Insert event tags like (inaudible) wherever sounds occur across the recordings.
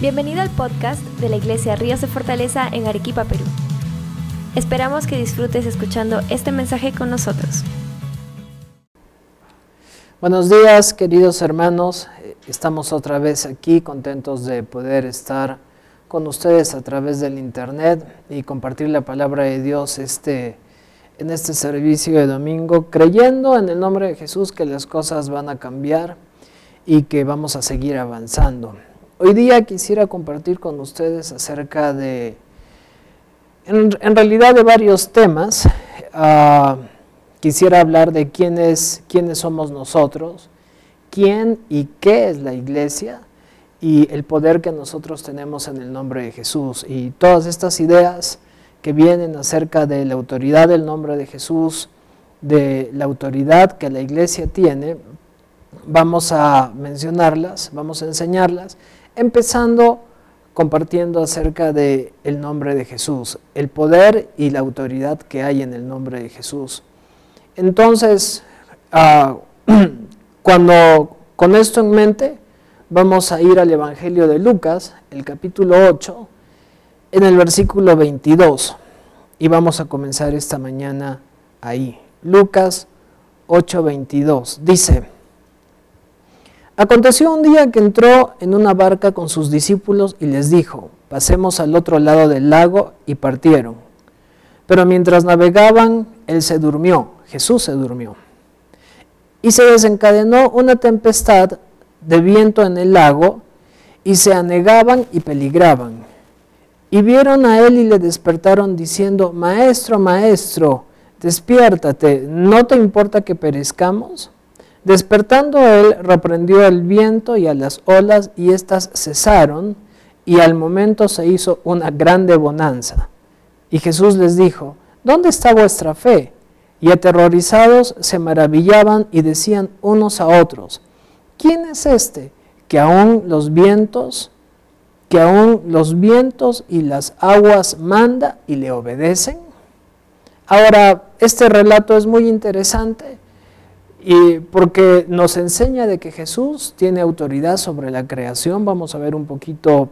Bienvenido al podcast de la Iglesia Ríos de Fortaleza en Arequipa, Perú. Esperamos que disfrutes escuchando este mensaje con nosotros. Buenos días, queridos hermanos. Estamos otra vez aquí contentos de poder estar con ustedes a través del internet y compartir la palabra de Dios este, en este servicio de domingo, creyendo en el nombre de Jesús que las cosas van a cambiar y que vamos a seguir avanzando. Hoy día quisiera compartir con ustedes acerca de, en, realidad de varios temas. Ah, quisiera hablar de quiénes, quiénes somos nosotros, quién y qué es la iglesia y el poder que nosotros tenemos en el nombre de Jesús. Y todas estas ideas que vienen acerca de la autoridad del nombre de Jesús, de la autoridad que la iglesia tiene, vamos a mencionarlas, vamos a enseñarlas empezando compartiendo acerca del el nombre de Jesús, el poder y la autoridad que hay en el nombre de Jesús. Entonces, ah, (clears throat) cuando con esto en mente, vamos a ir al Evangelio de Lucas, el capítulo 8, en el versículo 22, y vamos a comenzar esta mañana ahí. Lucas 8, 22. Dice, Aconteció un día que entró en una barca con sus discípulos y les dijo, pasemos al otro lado del lago y partieron. Pero mientras navegaban, él se durmió, Jesús se durmió. Y se desencadenó una tempestad de viento en el lago y se anegaban y peligraban. Y vieron a él y le despertaron diciendo, Maestro, Maestro, despiértate, ¿no te importa que perezcamos? Despertando él, reprendió al viento y a las olas, y éstas cesaron, y al momento se hizo una grande bonanza. Y Jesús les dijo, ¿dónde está vuestra fe? Y aterrorizados se maravillaban y decían unos a otros, ¿quién es este que aún los vientos, que aún los vientos y las aguas manda y le obedecen? Ahora, este relato es muy interesante y porque nos enseña de que Jesús tiene autoridad sobre la creación, vamos a ver un poquito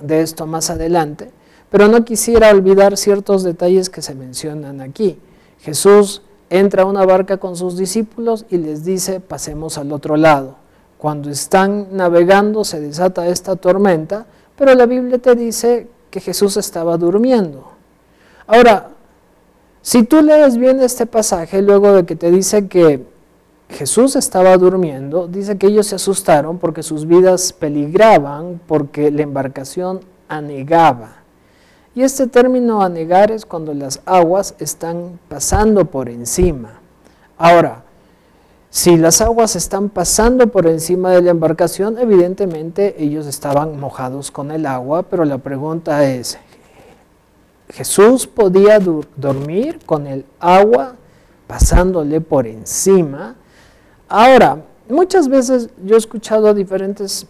de esto más adelante, pero no quisiera olvidar ciertos detalles que se mencionan aquí. Jesús entra a una barca con sus discípulos y les dice, pasemos al otro lado. Cuando están navegando se desata esta tormenta, pero la Biblia te dice que Jesús estaba durmiendo. Ahora, si tú lees bien este pasaje, luego de que te dice que Jesús estaba durmiendo, dice que ellos se asustaron porque sus vidas peligraban, porque la embarcación anegaba. Y este término anegar es cuando las aguas están pasando por encima. Ahora, si las aguas están pasando por encima de la embarcación, evidentemente ellos estaban mojados con el agua, pero la pregunta es, ¿Jesús podía dormir con el agua pasándole por encima? Ahora, muchas veces yo he escuchado a diferentes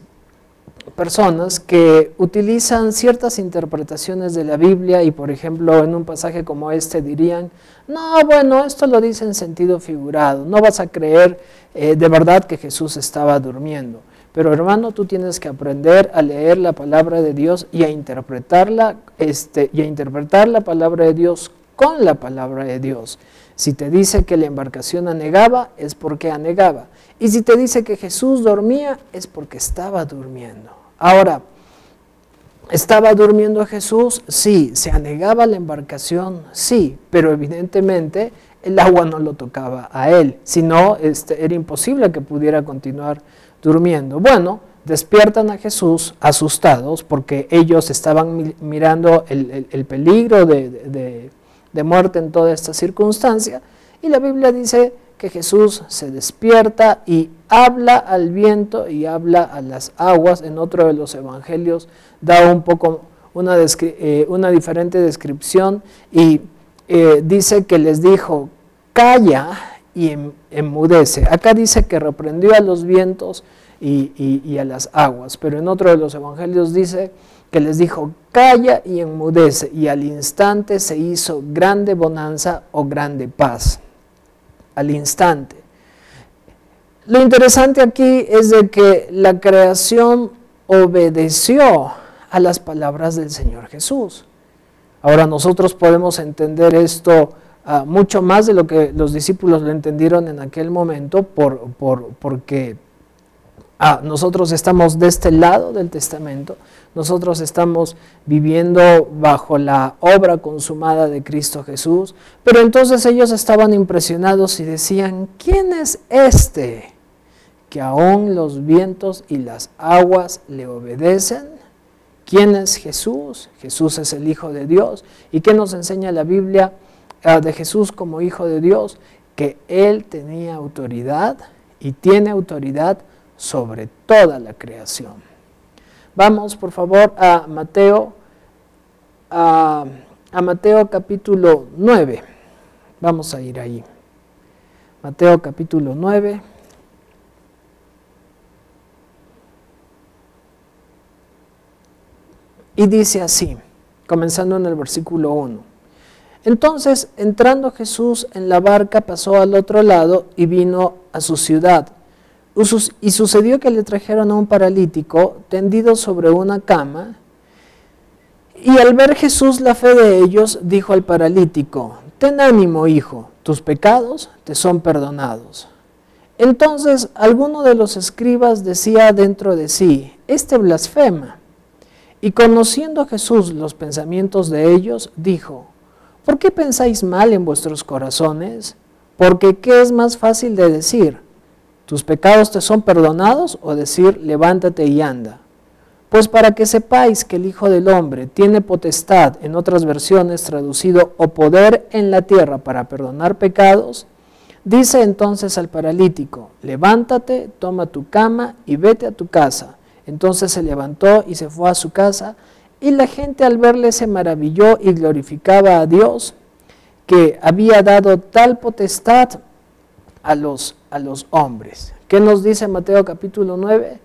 personas que utilizan ciertas interpretaciones de la Biblia y por ejemplo en un pasaje como este dirían, no, bueno, esto lo dice en sentido figurado, no vas a creer eh, de verdad que Jesús estaba durmiendo. Pero hermano, tú tienes que aprender a leer la palabra de Dios y a interpretarla, este, y a interpretar la palabra de Dios con la palabra de Dios. Si te dice que la embarcación anegaba, es porque anegaba. Y si te dice que Jesús dormía, es porque estaba durmiendo. Ahora, ¿estaba durmiendo Jesús? Sí. ¿Se anegaba la embarcación? Sí. Pero evidentemente el agua no lo tocaba a él. Si no, este, era imposible que pudiera continuar durmiendo. Bueno, despiertan a Jesús asustados porque ellos estaban mirando el, peligro de de muerte en toda esta circunstancia. Y la Biblia dice que Jesús se despierta y habla al viento y habla a las aguas. En otro de los evangelios da un poco una, eh, una diferente descripción y eh, dice que les dijo, calla y em-, enmudece. Acá dice que reprendió a los vientos y, y a las aguas, pero en otro de los evangelios dice que les dijo, calla y enmudece, y al instante se hizo grande bonanza o grande paz. Al instante. Lo interesante aquí es de que la creación obedeció a las palabras del Señor Jesús. Ahora nosotros podemos entender esto ah, mucho más de lo que los discípulos lo entendieron en aquel momento por, porque ah, nosotros estamos de este lado del testamento, nosotros estamos viviendo bajo la obra consumada de Cristo Jesús, pero entonces ellos estaban impresionados y decían, ¿quién es este que aún los vientos y las aguas le obedecen? ¿Quién es Jesús? Jesús es el Hijo de Dios. ¿Y qué nos enseña la Biblia ah, de Jesús como Hijo de Dios? Que Él tenía autoridad y tiene autoridad sobre toda la creación. Vamos, por favor, a Mateo, a, Mateo capítulo 9. Vamos a ir ahí. Mateo capítulo 9. Y dice así, comenzando en el versículo 1. Entonces, entrando Jesús en la barca, pasó al otro lado y vino a su ciudad. Y sucedió que le trajeron a un paralítico tendido sobre una cama. Y al ver Jesús la fe de ellos, dijo al paralítico, Ten ánimo, hijo, tus pecados te son perdonados. Entonces alguno de los escribas decía dentro de sí, Este blasfema. Y conociendo Jesús los pensamientos de ellos, dijo, ¿por qué pensáis mal en vuestros corazones? Porque ¿qué es más fácil de decir? ¿Tus pecados te son perdonados? o decir, levántate y anda. Pues para que sepáis que el Hijo del Hombre tiene potestad, en otras versiones traducido, o poder en la tierra para perdonar pecados, dice entonces al paralítico, levántate, toma tu cama y vete a tu casa. Entonces se levantó y se fue a su casa, y la gente al verle se maravilló y glorificaba a Dios, que había dado tal potestad a los, a los hombres. ¿Qué nos dice Mateo capítulo 9?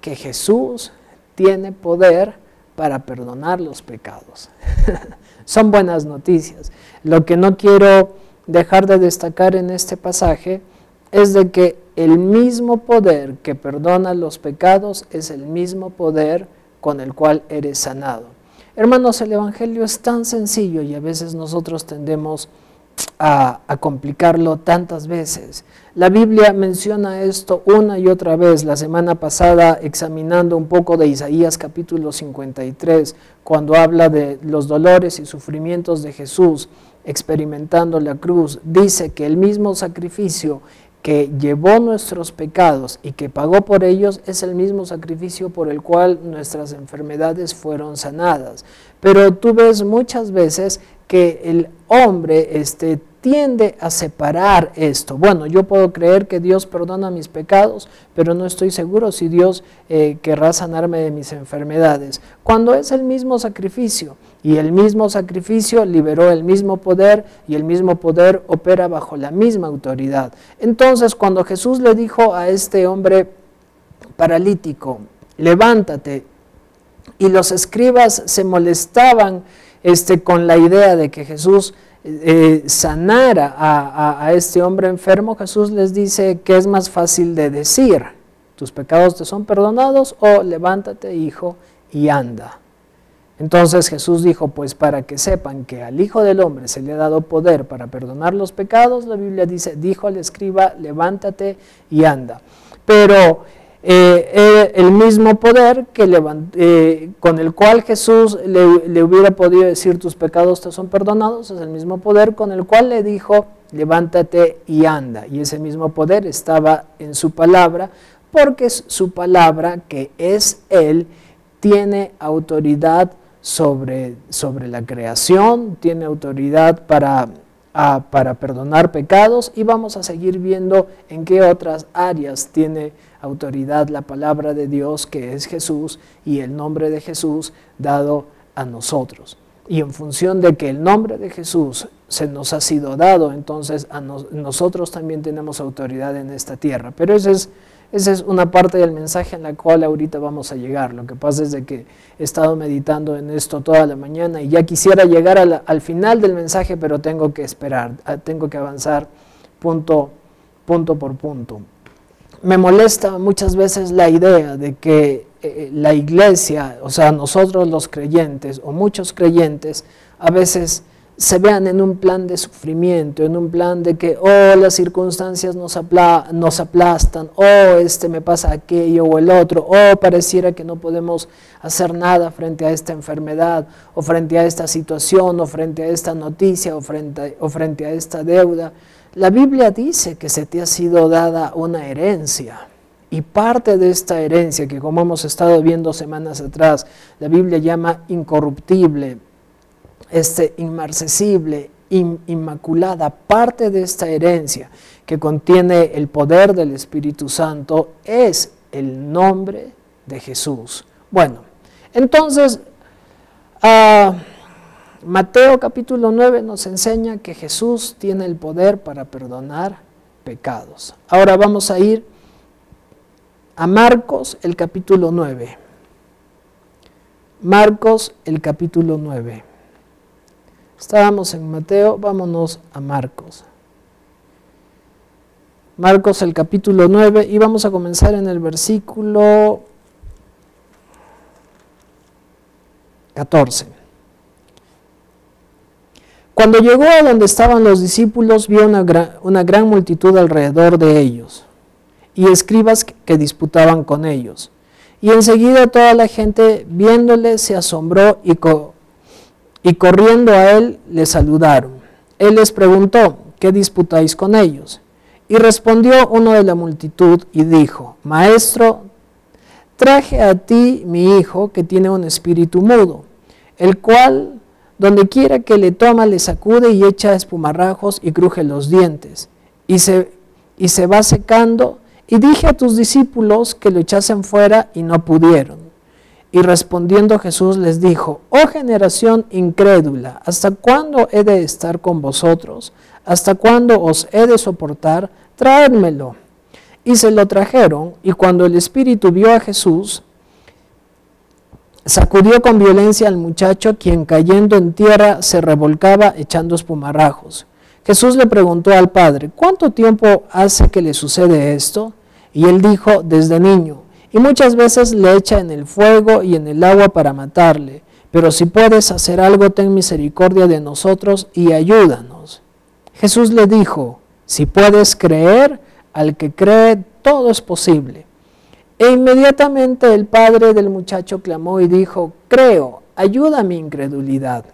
Que Jesús tiene poder para perdonar los pecados. (laughs) Son buenas noticias. Lo que no quiero dejar de destacar en este pasaje es de que el mismo poder que perdona los pecados es el mismo poder con el cual eres sanado. Hermanos, el Evangelio es tan sencillo y a veces nosotros tendemos a, complicarlo tantas veces. La Biblia menciona esto una y otra vez. La semana pasada, examinando un poco de Isaías capítulo 53, cuando habla de los dolores y sufrimientos de Jesús experimentando la cruz, dice que el mismo sacrificio que llevó nuestros pecados y que pagó por ellos es el mismo sacrificio por el cual nuestras enfermedades fueron sanadas. Pero tú ves muchas veces que el hombre este, tiende a separar esto. Bueno, yo puedo creer que Dios perdona mis pecados, pero no estoy seguro si Dios eh, querrá sanarme de mis enfermedades. Cuando es el mismo sacrificio y el mismo sacrificio liberó el mismo poder y el mismo poder opera bajo la misma autoridad. Entonces, cuando Jesús le dijo a este hombre paralítico, levántate, y los escribas se molestaban este, con la idea de que Jesús eh, sanara a, este hombre enfermo, Jesús les dice que es más fácil de decir, tus pecados te son perdonados o levántate hijo y anda. Entonces Jesús dijo, pues para que sepan que al Hijo del Hombre se le ha dado poder para perdonar los pecados, la Biblia dice, dijo al escriba, levántate y anda. Pero eh, el mismo poder que eh, con el cual Jesús le, hubiera podido decir tus pecados te son perdonados, es el mismo poder con el cual le dijo levántate y anda. Y ese mismo poder estaba en su palabra, porque su palabra, que es Él, tiene autoridad sobre, sobre la creación, tiene autoridad para para perdonar pecados y vamos a seguir viendo en qué otras áreas tiene autoridad la palabra de Dios que es Jesús y el nombre de Jesús dado a nosotros. Y en función de que el nombre de Jesús se nos ha sido dado, entonces a nosotros también tenemos autoridad en esta tierra. Pero ese es esa es una parte del mensaje en la cual ahorita vamos a llegar. Lo que pasa es de que he estado meditando en esto toda la mañana y ya quisiera llegar al final del mensaje, pero tengo que esperar, tengo que avanzar punto, punto por punto. Me molesta muchas veces la idea de que eh, la iglesia, o sea, nosotros los creyentes o muchos creyentes, a veces se vean en un plan de sufrimiento, en un plan de que, oh, las circunstancias nos, nos aplastan, oh, este me pasa aquello o el otro, oh, pareciera que no podemos hacer nada frente a esta enfermedad, o frente a esta situación, o frente a esta noticia, o frente, o frente a esta deuda. La Biblia dice que se te ha sido dada una herencia. Y parte de esta herencia, que como hemos estado viendo semanas atrás, la Biblia llama incorruptible, este, inmarcesible, inmaculada, parte de esta herencia que contiene el poder del Espíritu Santo es el nombre de Jesús. Bueno, entonces, ah, Mateo capítulo 9 nos enseña que Jesús tiene el poder para perdonar pecados. Ahora vamos a ir a Marcos el capítulo 9. Marcos el capítulo 9. Estábamos en Mateo, vámonos a Marcos. Marcos el capítulo 9 y vamos a comenzar en el versículo 14. Cuando llegó a donde estaban los discípulos, vio una gran, multitud alrededor de ellos y escribas que disputaban con ellos. Y enseguida toda la gente viéndole se asombró y, y corriendo a él le saludaron. Él les preguntó, ¿qué disputáis con ellos? Y respondió uno de la multitud y dijo, Maestro, traje a ti mi hijo que tiene un espíritu mudo, el cual donde quiera que le toma le sacude y echa espumarrajos y cruje los dientes, y se, y se va secando y dije a tus discípulos que lo echasen fuera y no pudieron. Y respondiendo Jesús les dijo, oh generación incrédula, ¿hasta cuándo he de estar con vosotros? ¿Hasta cuándo os he de soportar? Traédmelo. Y se lo trajeron, y cuando el Espíritu vio a Jesús, sacudió con violencia al muchacho, quien cayendo en tierra se revolcaba echando espumarrajos. Jesús le preguntó al Padre, ¿cuánto tiempo hace que le sucede esto? Y él dijo, desde niño, y muchas veces le echa en el fuego y en el agua para matarle. Pero si puedes hacer algo, ten misericordia de nosotros y ayúdanos. Jesús le dijo, si puedes creer, al que cree, todo es posible. E inmediatamente el padre del muchacho clamó y dijo, creo, ayuda mi incredulidad.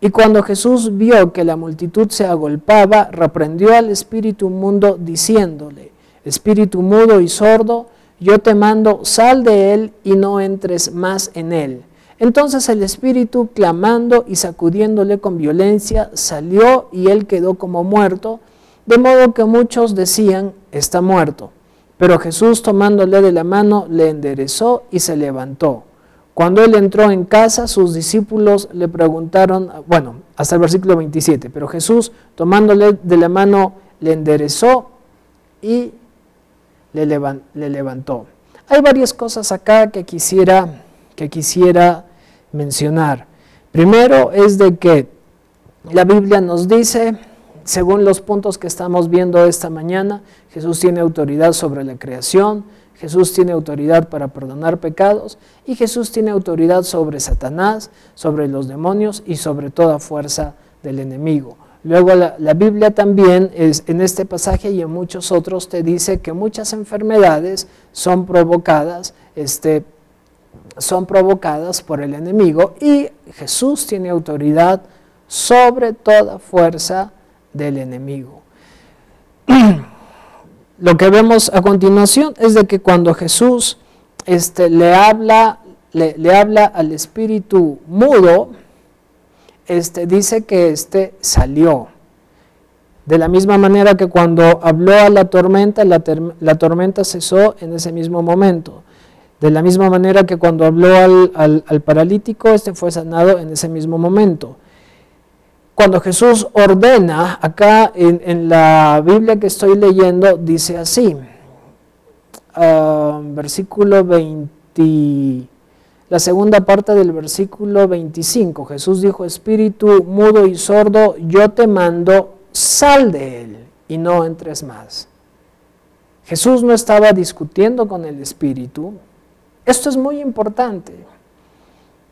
Y cuando Jesús vio que la multitud se agolpaba, reprendió al espíritu mundo diciéndole, espíritu mudo y sordo, yo te mando, sal de él y no entres más en él. Entonces el espíritu, clamando y sacudiéndole con violencia, salió y él quedó como muerto, de modo que muchos decían, está muerto. Pero Jesús tomándole de la mano, le enderezó y se levantó. Cuando él entró en casa, sus discípulos le preguntaron, bueno, hasta el versículo 27, pero Jesús tomándole de la mano, le enderezó y le, levantó. Hay varias cosas acá que quisiera, que quisiera mencionar. Primero es de que la Biblia nos dice, según los puntos que estamos viendo esta mañana, Jesús tiene autoridad sobre la creación, Jesús tiene autoridad para perdonar pecados y Jesús tiene autoridad sobre Satanás, sobre los demonios y sobre toda fuerza del enemigo. Luego la, Biblia también es, en este pasaje y en muchos otros te dice que muchas enfermedades son provocadas, este, son provocadas por el enemigo y Jesús tiene autoridad sobre toda fuerza del enemigo. (clears throat) Lo que vemos a continuación es de que cuando Jesús este, le, habla, le, le habla al espíritu mudo, este, dice que este salió. De la misma manera que cuando habló a la tormenta, la, tormenta cesó en ese mismo momento. De la misma manera que cuando habló al, paralítico, este fue sanado en ese mismo momento. Cuando Jesús ordena, acá en, la Biblia que estoy leyendo, dice así, ah, versículo 20 la segunda parte del versículo 25. Jesús dijo, Espíritu mudo y sordo, yo te mando, sal de él y no entres más. Jesús no estaba discutiendo con el Espíritu, Esto es muy importante.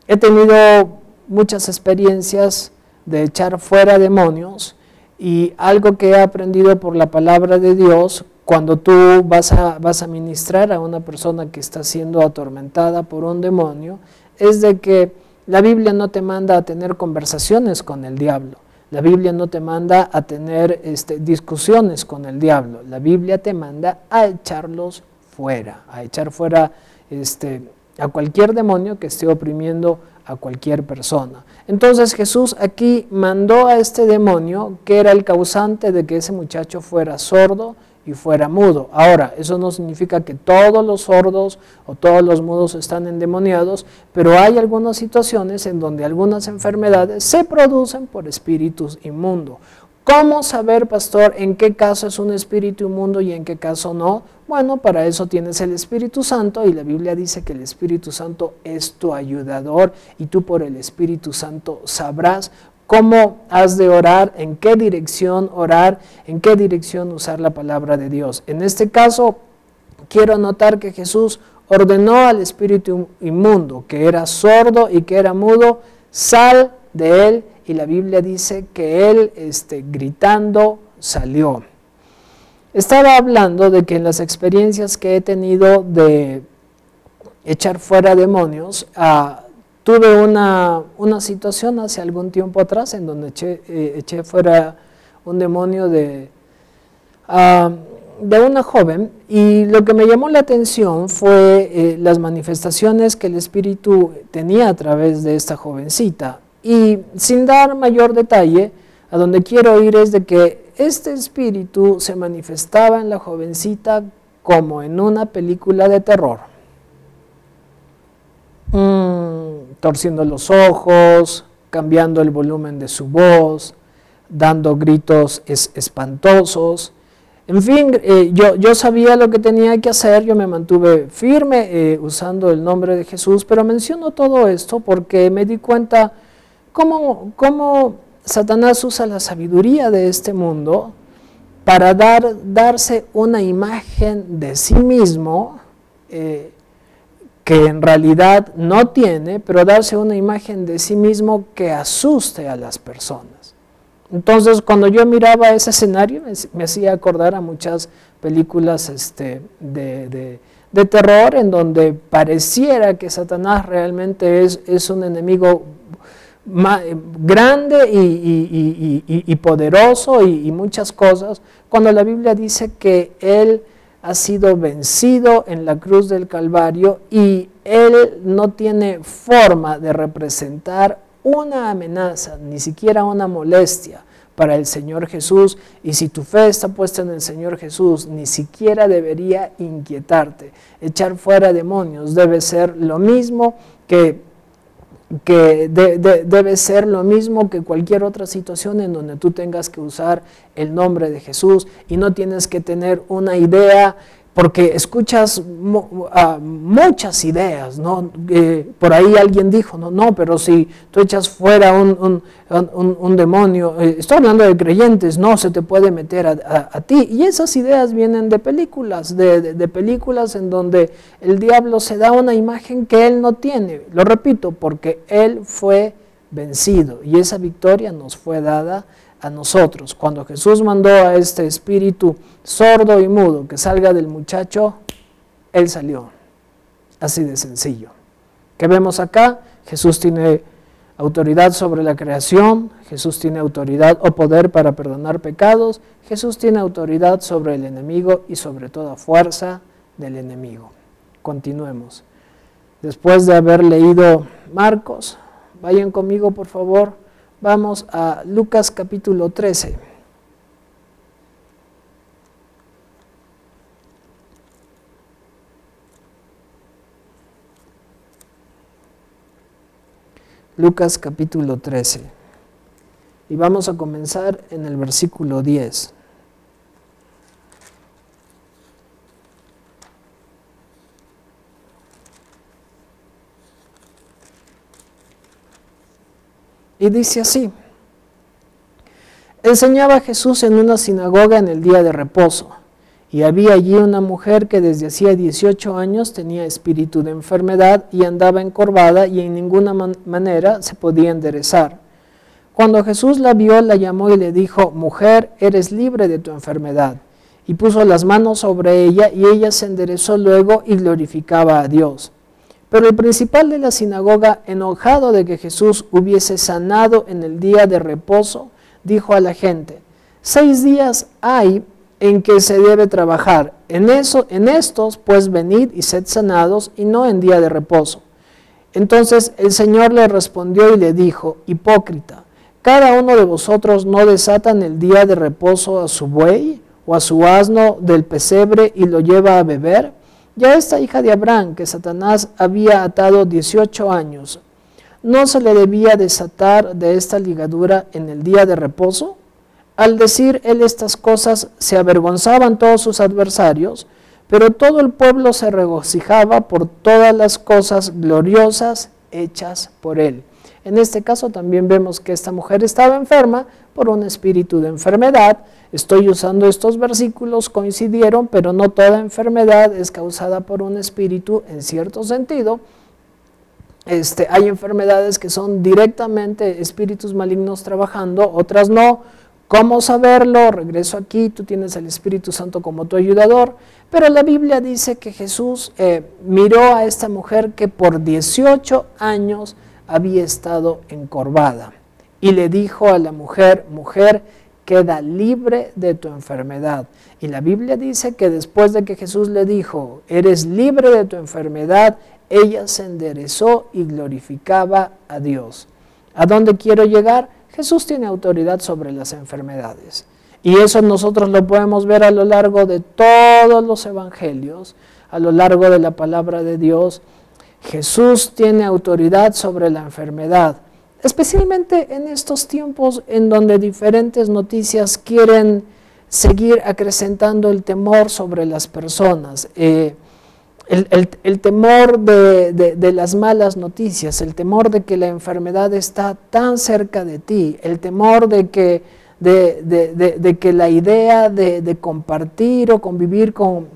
He tenido muchas experiencias de echar fuera demonios y algo que he aprendido por la palabra de Dios, cuando tú vas a, vas a ministrar a una persona que está siendo atormentada por un demonio, es de que la Biblia no te manda a tener conversaciones con el diablo. La Biblia no te manda a tener este, discusiones con el diablo. La Biblia te manda a echarlos fuera, a echar fuera este, a cualquier demonio que esté oprimiendo a cualquier persona. Entonces Jesús aquí mandó a este demonio que era el causante de que ese muchacho fuera sordo y fuera mudo. Ahora, eso no significa que todos los sordos o todos los mudos están endemoniados, pero hay algunas situaciones en donde algunas enfermedades se producen por espíritus inmundos. ¿Cómo saber, pastor, en qué caso es un espíritu inmundo y en qué caso no? Bueno, para eso tienes el Espíritu Santo y la Biblia dice que el Espíritu Santo es tu ayudador y tú por el Espíritu Santo sabrás cómo has de orar, en qué dirección orar, en qué dirección usar la palabra de Dios. En este caso, quiero notar que Jesús ordenó al espíritu inmundo, que era sordo y que era mudo, sal de él y la Biblia dice que él este, gritando salió. Estaba hablando de que en las experiencias que he tenido de echar fuera demonios, ah, tuve una, situación hace algún tiempo atrás en donde eché, eh, fuera un demonio de, ah, de una joven y lo que me llamó la atención fue eh, las manifestaciones que el espíritu tenía a través de esta jovencita. Y sin dar mayor detalle, a donde quiero ir es de que este espíritu se manifestaba en la jovencita como en una película de terror. Mm, torciendo los ojos, cambiando el volumen de su voz, dando gritos espantosos. En fin, eh, yo, yo, sabía lo que tenía que hacer, yo me mantuve firme eh, usando el nombre de Jesús, pero menciono todo esto porque me di cuenta cómo, Satanás usa la sabiduría de este mundo para dar, darse una imagen de sí mismo eh, que en realidad no tiene, pero darse una imagen de sí mismo que asuste a las personas. Entonces, cuando yo miraba ese escenario, me, hacía acordar a muchas películas este, de, terror en donde pareciera que Satanás realmente es, es un enemigo grande y, poderoso y, muchas cosas, cuando la Biblia dice que Él ha sido vencido en la cruz del Calvario y Él no tiene forma de representar una amenaza, ni siquiera una molestia para el Señor Jesús. Y si tu fe está puesta en el Señor Jesús, ni siquiera debería inquietarte. Echar fuera demonios debe ser lo mismo que que debe ser lo mismo que cualquier otra situación en donde tú tengas que usar el nombre de Jesús y no tienes que tener una idea porque escuchas ah, muchas ideas, ¿no? Eh, por ahí alguien dijo, no, no, pero si tú echas fuera un, demonio, eh, estoy hablando de creyentes, no se te puede meter a, ti. Y esas ideas vienen de películas, de, películas en donde el diablo se da una imagen que él no tiene. Lo repito, porque él fue vencido y esa victoria nos fue dada a nosotros. Cuando Jesús mandó a este espíritu sordo y mudo que salga del muchacho, él salió. Así de sencillo. ¿Qué vemos acá? Jesús tiene autoridad sobre la creación, Jesús tiene autoridad o poder para perdonar pecados, Jesús tiene autoridad sobre el enemigo y sobre toda fuerza del enemigo. Continuemos. Después de haber leído Marcos, vayan conmigo por favor Vamos a Lucas capítulo 13. Lucas capítulo 13. Y vamos a comenzar en el versículo 10. Dice así, enseñaba Jesús en una sinagoga en el día de reposo, Y había allí una mujer que desde hacía 18 años tenía espíritu de enfermedad y andaba encorvada y en ninguna manera se podía enderezar. Cuando Jesús la vio, la llamó y le dijo, Mujer, eres libre de tu enfermedad. Y puso las manos sobre ella y ella se enderezó luego y glorificaba a Dios. Pero el principal de la sinagoga, enojado de que Jesús hubiese sanado en el día de reposo, dijo a la gente, seis días hay en que se debe trabajar. En, eso, en estos, pues venid y sed sanados, y no en día de reposo. Entonces el Señor le respondió y le dijo, hipócrita, cada uno de vosotros no desatan el día de reposo a su buey o a su asno del pesebre y lo lleva a beber. Ya esta hija de Abraham, que Satanás había atado 18 años, ¿no se le debía desatar de esta ligadura en el día de reposo? Al decir él estas cosas, se avergonzaban todos sus adversarios, pero todo el pueblo se regocijaba por todas las cosas gloriosas hechas por él. En este caso también vemos que esta mujer estaba enferma por un espíritu de enfermedad. Estoy usando estos versículos, coincidieron, pero no toda enfermedad es causada por un espíritu en cierto sentido. Este, hay enfermedades que son directamente espíritus malignos trabajando, otras no ¿Cómo saberlo? Regreso aquí, tú tienes al Espíritu Santo como tu ayudador, pero la Biblia dice que Jesús eh, miró a esta mujer que por 18 años había estado encorvada y le dijo a la mujer, mujer, queda libre de tu enfermedad. Y la Biblia dice que después de que Jesús le dijo, eres libre de tu enfermedad, ella se enderezó y glorificaba a Dios. ¿A dónde quiero llegar? Jesús tiene autoridad sobre las enfermedades. Y eso nosotros lo podemos ver a lo largo de todos los evangelios, a lo largo de la palabra de Dios. Jesús tiene autoridad sobre la enfermedad, especialmente en estos tiempos en donde diferentes noticias quieren seguir acrecentando el temor sobre las personas. Eh, el, temor de, las malas noticias, el temor de que la enfermedad está tan cerca de ti, el temor de que, de, que la idea de, compartir o convivir con,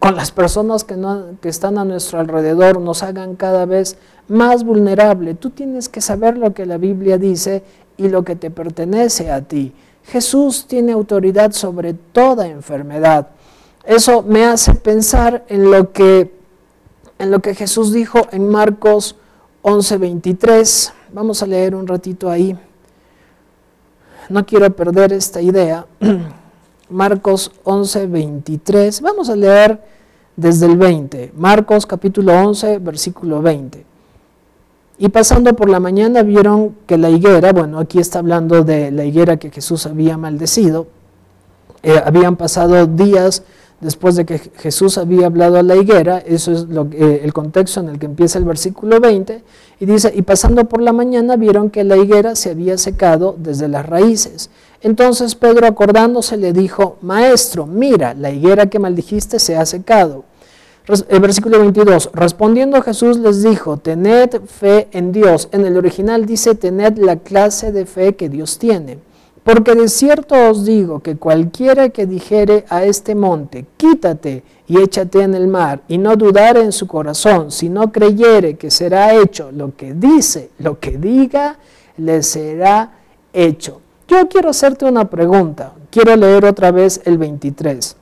las personas que, no, que están a nuestro alrededor nos hagan cada vez más vulnerable. Tú tienes que saber lo que la Biblia dice y lo que te pertenece a ti. Jesús tiene autoridad sobre toda enfermedad. Eso me hace pensar en lo que, en lo que Jesús dijo en Marcos 11:23. Vamos a leer un ratito ahí. No quiero perder esta idea. (clears throat) Marcos 11:23. Vamos a leer desde el 20. Marcos capítulo 11, versículo 20. Y pasando por la mañana vieron que la higuera, bueno, aquí está hablando de la higuera que Jesús había maldecido, eh, habían pasado días después de que Jesús había hablado a la higuera, eso es lo, eh, el contexto en el que empieza el versículo 20, y dice, y pasando por la mañana vieron que la higuera se había secado desde las raíces. Entonces Pedro acordándose le dijo, Maestro, mira, la higuera que maldijiste se ha secado. El versículo 22, respondiendo Jesús les dijo, tened fe en Dios. En el original dice, tened la clase de fe que Dios tiene. Porque de cierto os digo que cualquiera que dijere a este monte, quítate y échate en el mar, y no dudare en su corazón, si no creyere que será hecho lo que dice, lo que diga, le será hecho. Yo quiero hacerte una pregunta, quiero leer otra vez el 23.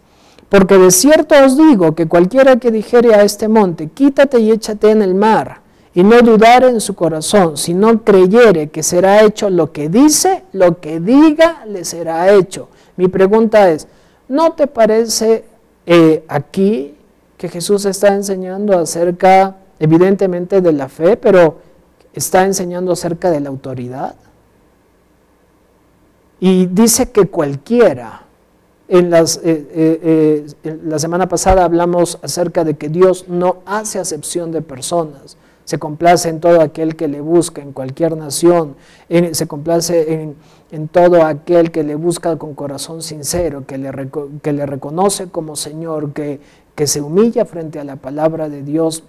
Porque de cierto os digo que cualquiera que dijere a este monte, quítate y échate en el mar, y no dudar en su corazón, sino creyere que será hecho lo que dice, lo que diga le será hecho. Mi pregunta es, ¿no te parece eh, aquí que Jesús está enseñando acerca, evidentemente, de la fe, pero está enseñando acerca de la autoridad? Y dice que cualquiera, en, las, eh, eh, la semana pasada hablamos acerca de que Dios no hace acepción de personas. Se complace en todo aquel que le busca, en cualquier nación. se complace en, todo aquel que le busca con corazón sincero, que le, que le reconoce como Señor, que, que se humilla frente a la palabra de Dios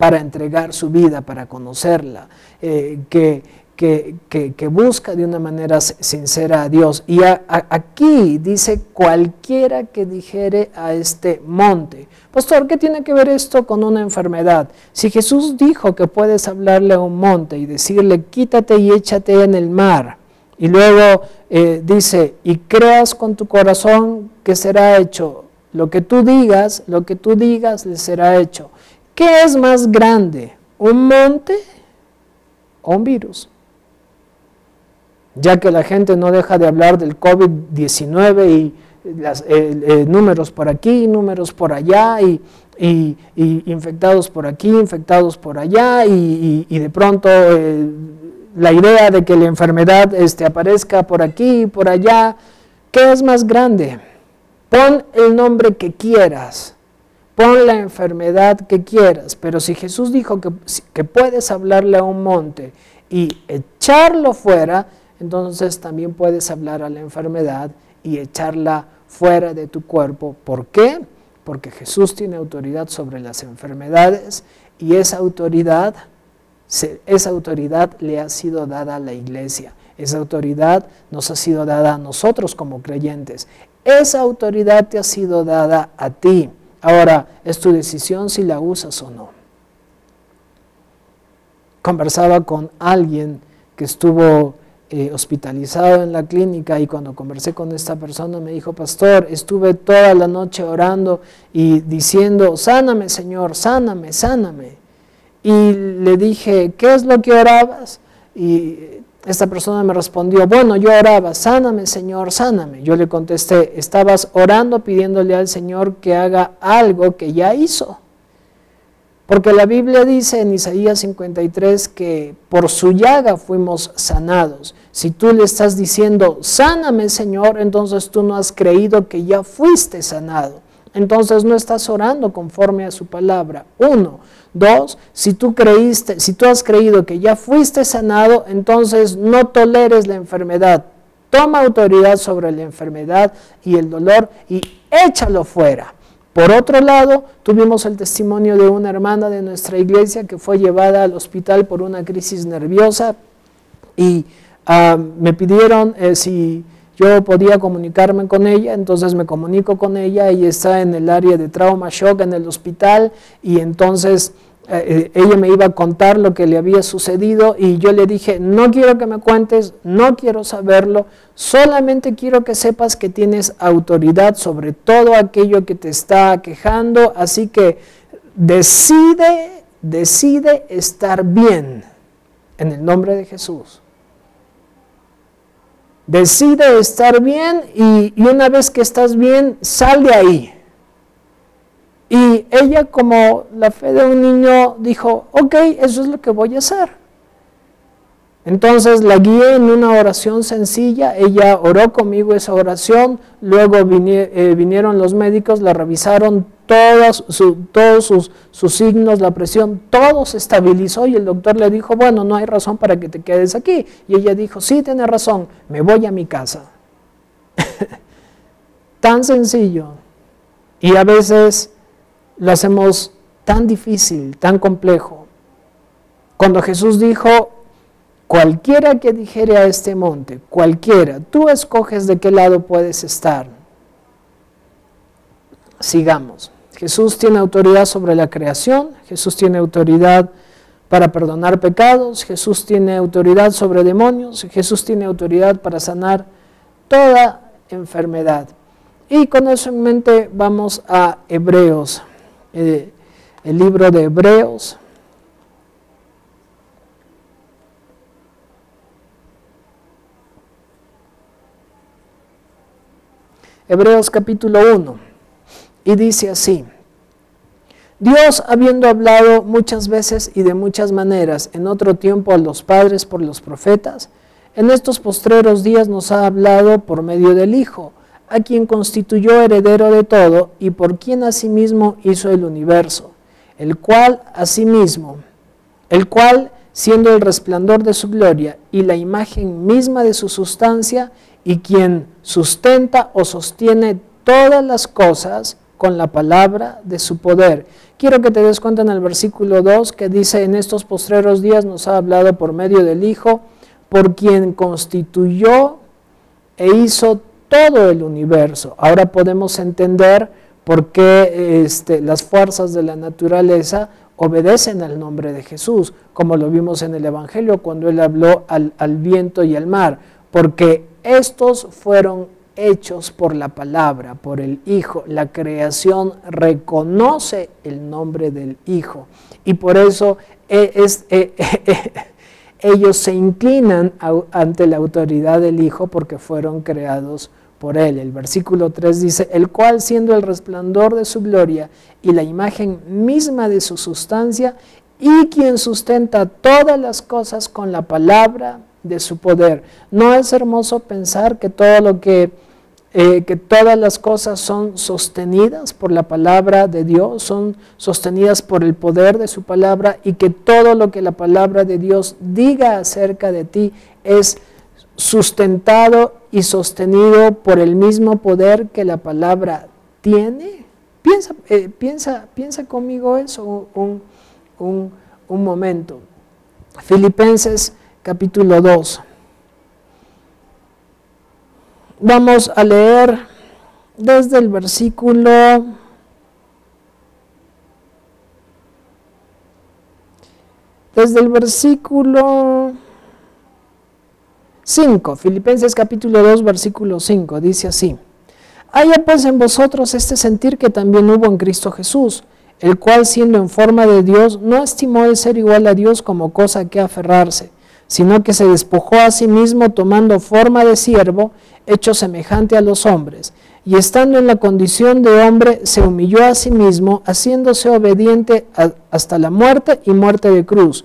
para entregar su vida, para conocerla, eh, que, que, busca de una manera sincera a Dios. Y aquí dice cualquiera que dijere a este monte. Pastor, ¿qué tiene que ver esto con una enfermedad? Si Jesús dijo que puedes hablarle a un monte y decirle, quítate y échate en el mar, y luego eh, dice, y creas con tu corazón que será hecho, lo que tú digas, lo que tú digas le será hecho. ¿Qué es más grande, un monte o un virus? Ya que la gente no deja de hablar del COVID-19 y las, eh, eh, números por aquí, números por allá, y, infectados por aquí, infectados por allá, y, de pronto la idea de que la enfermedad este, aparezca por aquí y por allá, ¿qué es más grande? Pon el nombre que quieras, pon la enfermedad que quieras, pero si Jesús dijo que, que puedes hablarle a un monte y echarlo fuera, entonces también puedes hablar a la enfermedad y echarla fuera de tu cuerpo. ¿Por qué? Porque Jesús tiene autoridad sobre las enfermedades y esa autoridad esa autoridad le ha sido dada a la iglesia. Esa autoridad nos ha sido dada a nosotros como creyentes. Esa autoridad te ha sido dada a ti. Ahora, es tu decisión si la usas o no. Conversaba con alguien que estuvo eh, hospitalizado en la clínica y cuando conversé con esta persona me dijo, pastor, estuve toda la noche orando y diciendo, sáname Señor, sáname, sáname y le dije, ¿qué es lo que orabas? Y esta persona me respondió, bueno, yo oraba, sáname Señor, sáname. Yo le contesté, estabas orando pidiéndole al Señor que haga algo que ya hizo. Porque la Biblia dice en Isaías 53 que por su llaga fuimos sanados. Si tú le estás diciendo, sáname Señor, entonces tú no has creído que ya fuiste sanado. Entonces no estás orando conforme a su palabra. Uno. Dos, si tú creíste, si tú has creído que ya fuiste sanado, entonces no toleres la enfermedad. Toma autoridad sobre la enfermedad y el dolor y échalo fuera. Por otro lado, tuvimos el testimonio de una hermana de nuestra iglesia que fue llevada al hospital por una crisis nerviosa y ah, me pidieron eh, si yo podía comunicarme con ella, entonces me comunico con ella, ella está en el área de trauma shock en el hospital y entonces eh, eh, ella me iba a contar lo que le había sucedido y yo le dije, no quiero que me cuentes, no quiero saberlo, solamente quiero que sepas que tienes autoridad sobre todo aquello que te está quejando, así que decide, decide estar bien en el nombre de Jesús decide estar bien y, una vez que estás bien, sal de ahí. Y ella como la fe de un niño dijo, ok, eso es lo que voy a hacer. Entonces la guié en una oración sencilla, ella oró conmigo esa oración, luego eh, vinieron los médicos, la revisaron, todos, sus, sus, signos, la presión, todo se estabilizó y el doctor le dijo, bueno, no hay razón para que te quedes aquí. Y ella dijo, sí, tiene razón, me voy a mi casa. (laughs) tan sencillo. Y a veces lo hacemos tan difícil, tan complejo. Cuando Jesús dijo, Cualquiera que dijere a este monte, cualquiera, tú escoges de qué lado puedes estar. Sigamos. Jesús tiene autoridad sobre la creación, Jesús tiene autoridad para perdonar pecados, Jesús tiene autoridad sobre demonios, Jesús tiene autoridad para sanar toda enfermedad. Y con eso en mente vamos a Hebreos, eh, el libro de Hebreos, Hebreos capítulo 1, y dice así, Dios, habiendo hablado muchas veces y de muchas maneras en otro tiempo a los padres por los profetas, en estos postreros días nos ha hablado por medio del Hijo, a quien constituyó heredero de todo y por quien asimismo hizo el universo, el cual asimismo, el cual siendo el resplandor de su gloria y la imagen misma de su sustancia, y quien sustenta o sostiene todas las cosas con la palabra de su poder. Quiero que te des cuenta en el versículo 2 que dice, en estos postreros días nos ha hablado por medio del Hijo, por quien constituyó e hizo todo el universo. Ahora podemos entender por qué este, las fuerzas de la naturaleza obedecen al nombre de Jesús, como lo vimos en el Evangelio cuando él habló al, viento y al mar, porque estos fueron hechos por la palabra, por el Hijo. La creación reconoce el nombre del Hijo y por eso e, e, e, (laughs) ellos se inclinan ante la autoridad del Hijo porque fueron creados por Él. El versículo 3 dice, el cual siendo el resplandor de su gloria y la imagen misma de su sustancia, y quien sustenta todas las cosas con la palabra de su poder. ¿No es hermoso pensar que todo lo que eh, que todas las cosas son sostenidas por la palabra de Dios, son sostenidas por el poder de su palabra y que todo lo que la palabra de Dios diga acerca de ti es sustentado y sostenido por el mismo poder que la palabra tiene. Piensa, eh, piensa, piensa conmigo eso un, un momento. Filipenses capítulo 2. Vamos a leer desde el versículo desde el versículo 5, Filipenses capítulo 2, versículo 5, dice así, Haya pues en vosotros este sentir que también hubo en Cristo Jesús, el cual siendo en forma de Dios, no estimó el ser igual a Dios como cosa que aferrarse, sino que se despojó a sí mismo tomando forma de siervo, hecho semejante a los hombres, y estando en la condición de hombre, se humilló a sí mismo, haciéndose obediente hasta la muerte y muerte de cruz.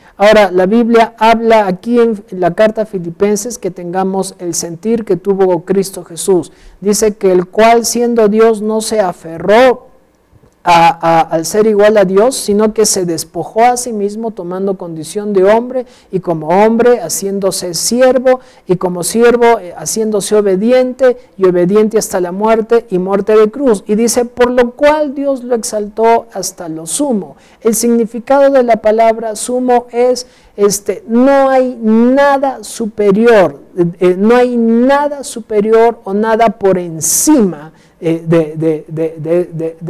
Ahora, la Biblia habla aquí en la carta a Filipenses que tengamos el sentir que tuvo Cristo Jesús. Dice que el cual siendo Dios no se aferró al ser igual a Dios, sino que se despojó a sí mismo tomando condición de hombre y como hombre haciéndose siervo y como siervo eh, haciéndose obediente y obediente hasta la muerte y muerte de cruz. Y dice, por lo cual Dios lo exaltó hasta lo sumo. El significado de la palabra sumo es, este, no hay nada superior, eh, eh, no hay nada superior o nada por encima eh, de,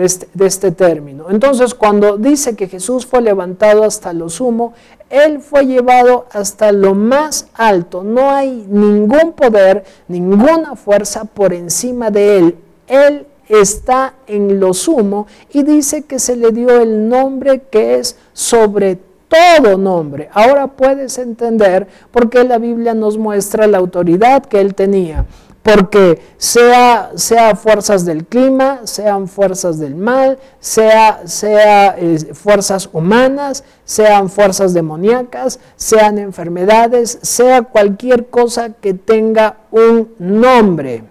este, de, este, término. Entonces, cuando dice que Jesús fue levantado hasta lo sumo, Él fue llevado hasta lo más alto. No hay ningún poder, ninguna fuerza por encima de Él. Él está en lo sumo y dice que se le dio el nombre que es sobre todo nombre. Ahora puedes entender por qué la Biblia nos muestra la autoridad que él tenía porque sea, sea fuerzas del clima, sean fuerzas del mal, sea, sea fuerzas humanas, sean fuerzas demoníacas, sean enfermedades, sea cualquier cosa que tenga un nombre.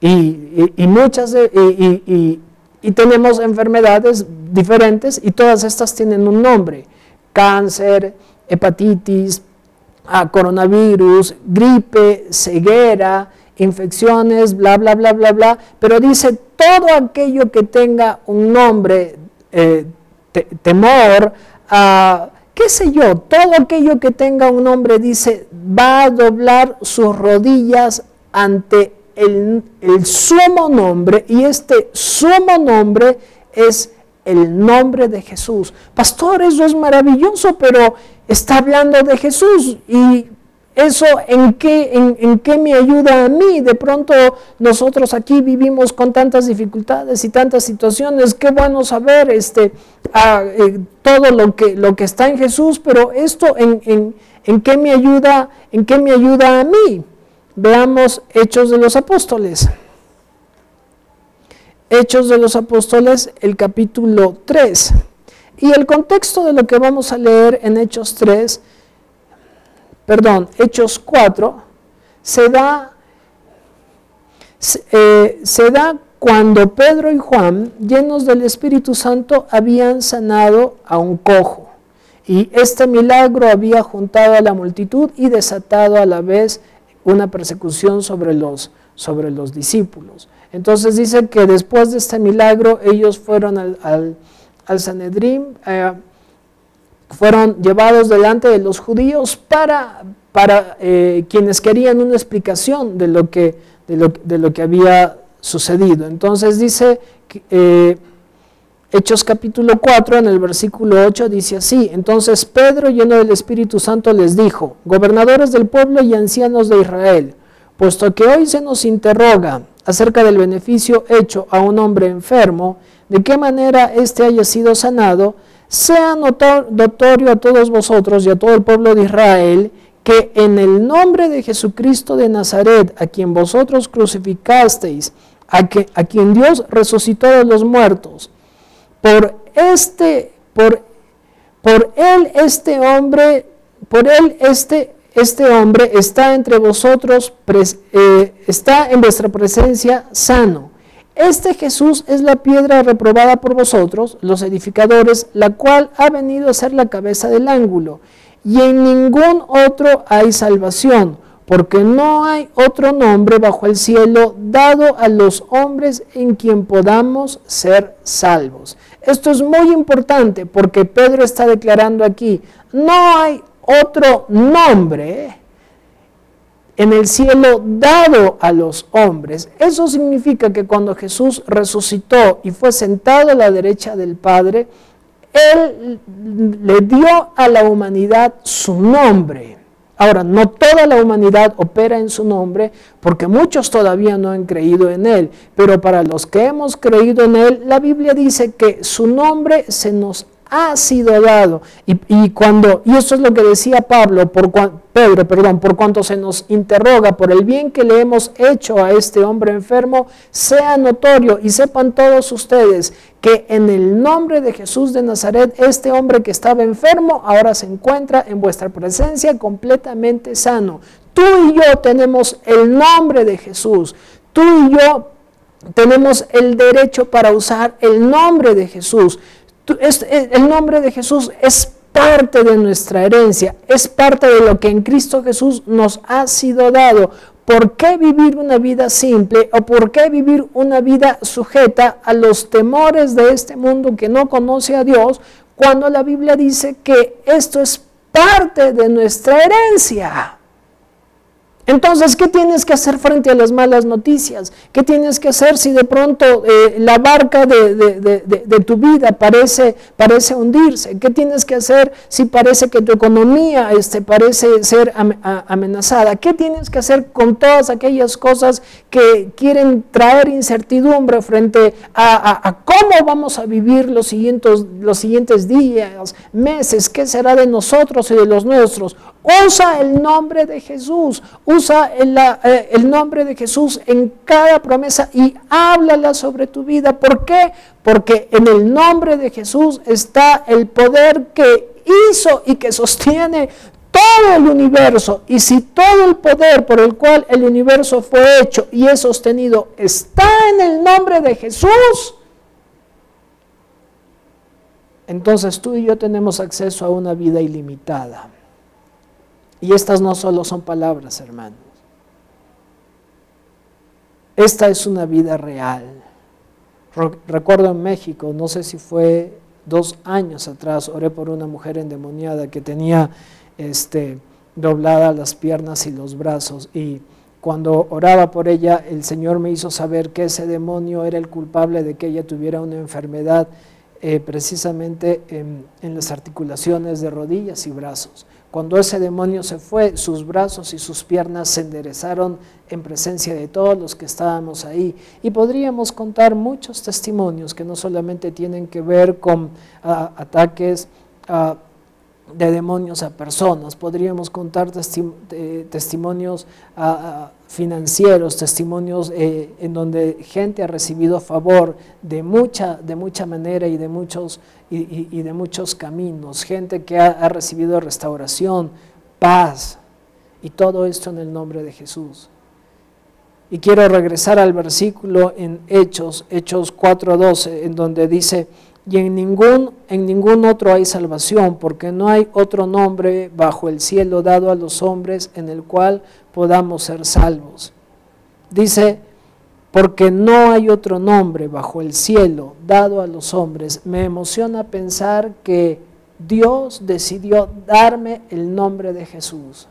Y, muchas y, y tenemos enfermedades diferentes y todas estas tienen un nombre. Cáncer, hepatitis, a coronavirus, gripe, ceguera, infecciones, bla, bla, bla, bla, bla, pero dice todo aquello que tenga un nombre, eh, temor, uh, qué sé yo, todo aquello que tenga un nombre, dice, va a doblar sus rodillas ante el, el sumo nombre, y este sumo nombre es el nombre de Jesús. Pastor, eso es maravilloso, pero está hablando de Jesús y eso en qué, me ayuda a mí. De pronto nosotros aquí vivimos con tantas dificultades y tantas situaciones. Qué bueno saber este, eh, todo lo que, está en Jesús, pero esto en, en, qué me ayuda, en qué me ayuda a mí. Veamos Hechos de los Apóstoles. Hechos de los Apóstoles, el capítulo 3. Y el contexto de lo que vamos a leer en Hechos 3, perdón, Hechos 4, se da, se, eh, da cuando Pedro y Juan, llenos del Espíritu Santo, habían sanado a un cojo. Y este milagro había juntado a la multitud y desatado a la vez una persecución sobre los, sobre los discípulos. Entonces dice que después de este milagro ellos fueron al, Sanedrín, eh, fueron llevados delante de los judíos para, para eh, quienes querían una explicación de lo que, de lo, de lo que había sucedido. Entonces dice, eh, Hechos capítulo 4, en el versículo 8, dice así, entonces Pedro, lleno del Espíritu Santo, les dijo, gobernadores del pueblo y ancianos de Israel, puesto que hoy se nos interroga acerca del beneficio hecho a un hombre enfermo, de qué manera éste haya sido sanado, sea notorio a todos vosotros y a todo el pueblo de Israel, que en el nombre de Jesucristo de Nazaret, a quien vosotros crucificasteis, a, quien Dios resucitó de los muertos, por este, por él este hombre, por él este, este hombre está entre vosotros, eh, está en vuestra presencia sano. Este Jesús es la piedra reprobada por vosotros, los edificadores, la cual ha venido a ser la cabeza del ángulo y en ningún otro hay salvación, porque no hay otro nombre bajo el cielo dado a los hombres en quien podamos ser salvos. Esto es muy importante porque Pedro está declarando aquí, no hay otro nombre en el cielo dado a los hombres. Eso significa que cuando Jesús resucitó y fue sentado a la derecha del Padre, él le dio a la humanidad su nombre. Ahora, no toda la humanidad opera en su nombre porque muchos todavía no han creído en Él, pero para los que hemos creído en Él, la Biblia dice que su nombre se nos ha sido dado. Y, cuando, y eso es lo que decía Pablo, por, Pedro, perdón, por cuanto se nos interroga por el bien que le hemos hecho a este hombre enfermo, sea notorio y sepan todos ustedes que en el nombre de Jesús de Nazaret, este hombre que estaba enfermo ahora se encuentra en vuestra presencia completamente sano. Tú y yo tenemos el nombre de Jesús. Tú y yo tenemos el derecho para usar el nombre de Jesús. Eh, el nombre de Jesús es parte de nuestra herencia, es parte de lo que en Cristo Jesús nos ha sido dado. ¿Por qué vivir una vida simple o por qué vivir una vida sujeta a los temores de este mundo que no conoce a Dios cuando la Biblia dice que esto es parte de nuestra herencia? Entonces, ¿qué tienes que hacer frente a las malas noticias? ¿Qué tienes que hacer si de pronto eh, la barca de, tu vida parece, parece hundirse? ¿Qué tienes que hacer si parece que tu economía este, parece ser amenazada? ¿Qué tienes que hacer con todas aquellas cosas que quieren traer incertidumbre frente a, cómo vamos a vivir los siguientes, los siguientes días, meses? ¿Qué será de nosotros y de los nuestros? Usa el nombre de Jesús, usa eh, el, nombre de Jesús en cada promesa y háblala sobre tu vida. ¿Por qué? Porque en el nombre de Jesús está el poder que hizo y que sostiene todo el universo. Y si todo el poder por el cual el universo fue hecho y es sostenido está en el nombre de Jesús, entonces tú y yo tenemos acceso a una vida ilimitada. Y estas no solo son palabras, hermanos. Esta es una vida real. Recuerdo en México, no sé si fue dos años atrás, oré por una mujer endemoniada que tenía este, dobladas las piernas y los brazos. Y cuando oraba por ella, el Señor me hizo saber que ese demonio era el culpable de que ella tuviera una enfermedad eh, precisamente en las articulaciones de rodillas y brazos. Cuando ese demonio se fue, sus brazos y sus piernas se enderezaron en presencia de todos los que estábamos ahí. Y podríamos contar muchos testimonios que no solamente tienen que ver con ah, ataques ah, de demonios a personas, podríamos contar testimonios ah, financieros, testimonios eh, en donde gente ha recibido favor de mucha, de mucha manera y de muchos, y, de muchos caminos, gente que ha, recibido restauración, paz, y todo esto en el nombre de Jesús. Y quiero regresar al versículo en Hechos, Hechos 4:12, en donde dice, y en ningún, en ningún otro hay salvación, porque no hay otro nombre bajo el cielo dado a los hombres en el cual podamos ser salvos. Dice, porque no hay otro nombre bajo el cielo dado a los hombres. Me emociona pensar que Dios decidió darme el nombre de Jesús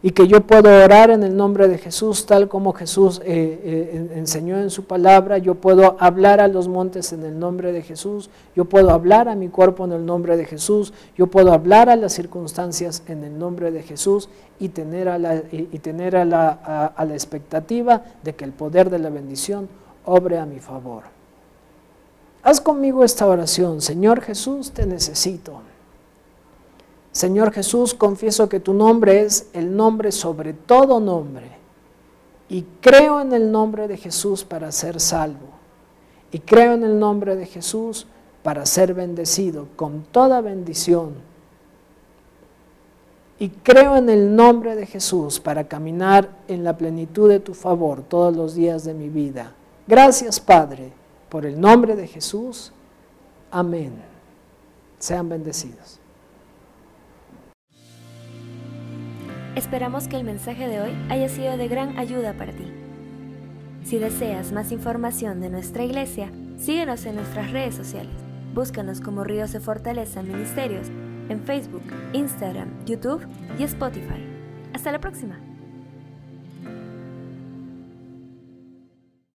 y que yo puedo orar en el nombre de Jesús tal como Jesús eh, eh, enseñó en su palabra, yo puedo hablar a los montes en el nombre de Jesús, yo puedo hablar a mi cuerpo en el nombre de Jesús, yo puedo hablar a las circunstancias en el nombre de Jesús y tener a la, y tener la, a la expectativa de que el poder de la bendición obre a mi favor. Haz conmigo esta oración, Señor Jesús, te necesito. Señor Jesús, confieso que tu nombre es el nombre sobre todo nombre. Y creo en el nombre de Jesús para ser salvo. Y creo en el nombre de Jesús para ser bendecido con toda bendición. Y creo en el nombre de Jesús para caminar en la plenitud de tu favor todos los días de mi vida. Gracias, Padre, por el nombre de Jesús. Amén. Sean bendecidos. Esperamos que el mensaje de hoy haya sido de gran ayuda para ti. Si deseas más información de nuestra iglesia, síguenos en nuestras redes sociales. Búscanos como Ríos de Fortaleza Ministerios en Facebook, Instagram, YouTube y Spotify. Hasta la próxima.